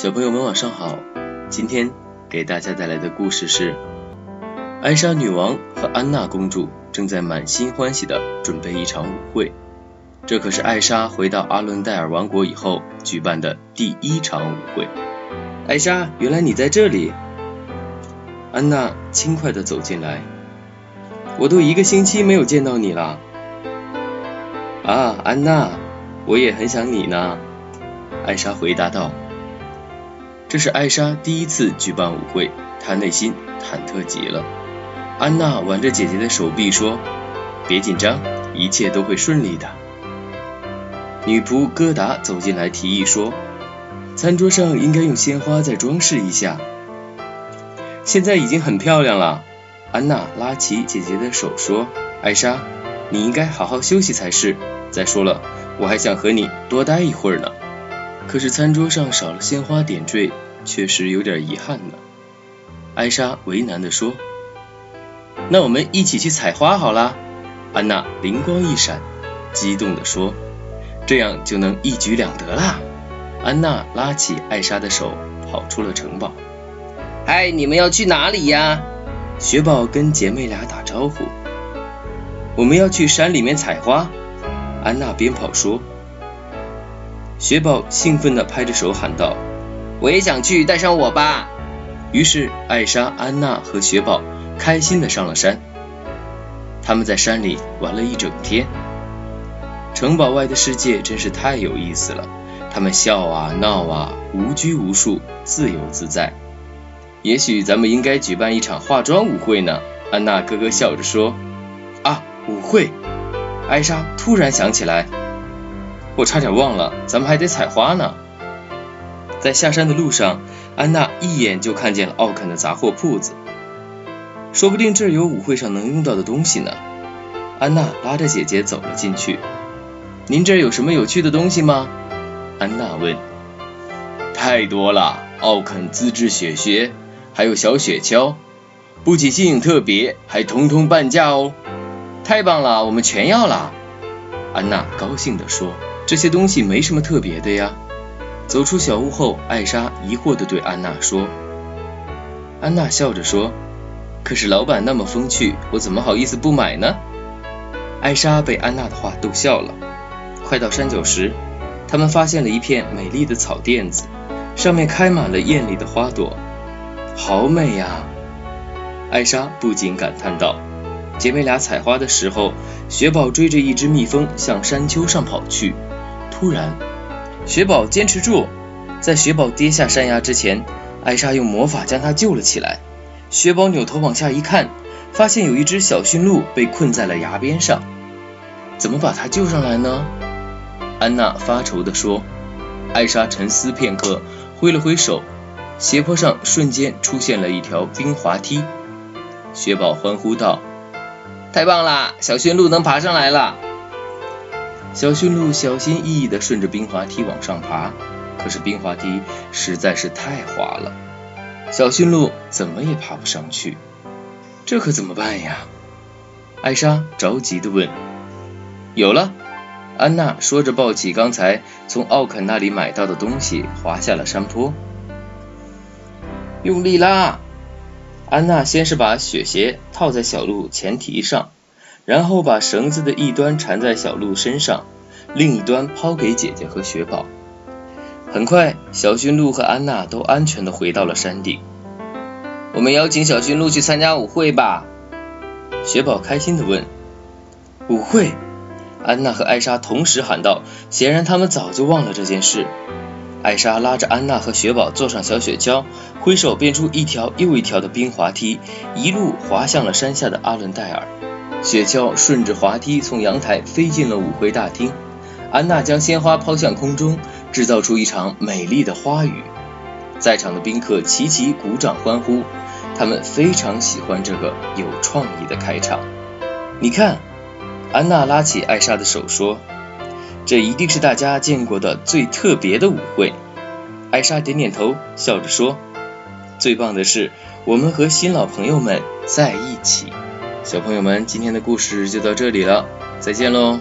小朋友们晚上好，今天给大家带来的故事是艾莎女王和安娜公主正在满心欢喜地准备一场舞会。这可是艾莎回到阿伦戴尔王国以后举办的第一场舞会。艾莎，原来你在这里！安娜轻快地走进来，我都一个星期没有见到你了。啊，安娜，我也很想你呢。艾莎回答道。这是艾莎第一次举办舞会，她内心忐忑极了。安娜挽着姐姐的手臂说：“别紧张，一切都会顺利的。”女仆戈达走进来提议说：“餐桌上应该用鲜花再装饰一下。”现在已经很漂亮了。安娜拉起姐姐的手说：“艾莎，你应该好好休息才是。再说了，我还想和你多待一会儿呢。”可是餐桌上少了鲜花点缀，确实有点遗憾呢。艾莎为难地说：“那我们一起去采花好啦。”安娜灵光一闪，激动地说：“这样就能一举两得啦！”安娜拉起艾莎的手，跑出了城堡。嗨，你们要去哪里呀？雪宝跟姐妹俩打招呼：“我们要去山里面采花。”安娜边跑说。雪宝兴奋地拍着手喊道：“我也想去，带上我吧！”于是艾莎、安娜和雪宝开心地上了山。他们在山里玩了一整天。城堡外的世界真是太有意思了，他们笑啊闹啊，无拘无束，自由自在。也许咱们应该举办一场化妆舞会呢？安娜咯咯笑着说。啊，舞会！艾莎突然想起来。我差点忘了，咱们还得采花呢。在下山的路上，安娜一眼就看见了奥肯的杂货铺子，说不定这儿有舞会上能用到的东西呢。安娜拉着姐姐走了进去。您这儿有什么有趣的东西吗？安娜问。太多了，奥肯自制雪靴，还有小雪橇，不仅新颖特别，还通通半价哦。太棒了，我们全要了。安娜高兴地说。这些东西没什么特别的呀。走出小屋后，艾莎疑惑地对安娜说：“安娜笑着说，可是老板那么风趣，我怎么好意思不买呢？”艾莎被安娜的话逗笑了。快到山脚时，他们发现了一片美丽的草甸子，上面开满了艳丽的花朵，好美呀！艾莎不禁感叹道。姐妹俩采花的时候，雪宝追着一只蜜蜂向山丘上跑去。突然，雪宝坚持住，在雪宝跌下山崖之前，艾莎用魔法将他救了起来。雪宝扭头往下一看，发现有一只小驯鹿被困在了崖边上。怎么把它救上来呢？安娜发愁地说。艾莎沉思片刻，挥了挥手，斜坡上瞬间出现了一条冰滑梯。雪宝欢呼道：“太棒了，小驯鹿能爬上来了！”小驯鹿小心翼翼地顺着冰滑梯往上爬，可是冰滑梯实在是太滑了，小驯鹿怎么也爬不上去。这可怎么办呀？艾莎着急地问。有了，安娜说着抱起刚才从奥肯那里买到的东西，滑下了山坡。用力拉！安娜先是把雪鞋套在小鹿前蹄上。然后把绳子的一端缠在小鹿身上，另一端抛给姐姐和雪宝。很快，小驯鹿和安娜都安全地回到了山顶。我们邀请小驯鹿去参加舞会吧？雪宝开心地问。舞会？安娜和艾莎同时喊道。显然，他们早就忘了这件事。艾莎拉着安娜和雪宝坐上小雪橇，挥手变出一条又一条的冰滑梯，一路滑向了山下的阿伦戴尔。雪橇顺着滑梯从阳台飞进了舞会大厅，安娜将鲜花抛向空中，制造出一场美丽的花雨。在场的宾客齐齐鼓掌欢呼，他们非常喜欢这个有创意的开场。你看，安娜拉起艾莎的手说：“这一定是大家见过的最特别的舞会。”艾莎点点头，笑着说：“最棒的是，我们和新老朋友们在一起。”小朋友们，今天的故事就到这里了，再见喽。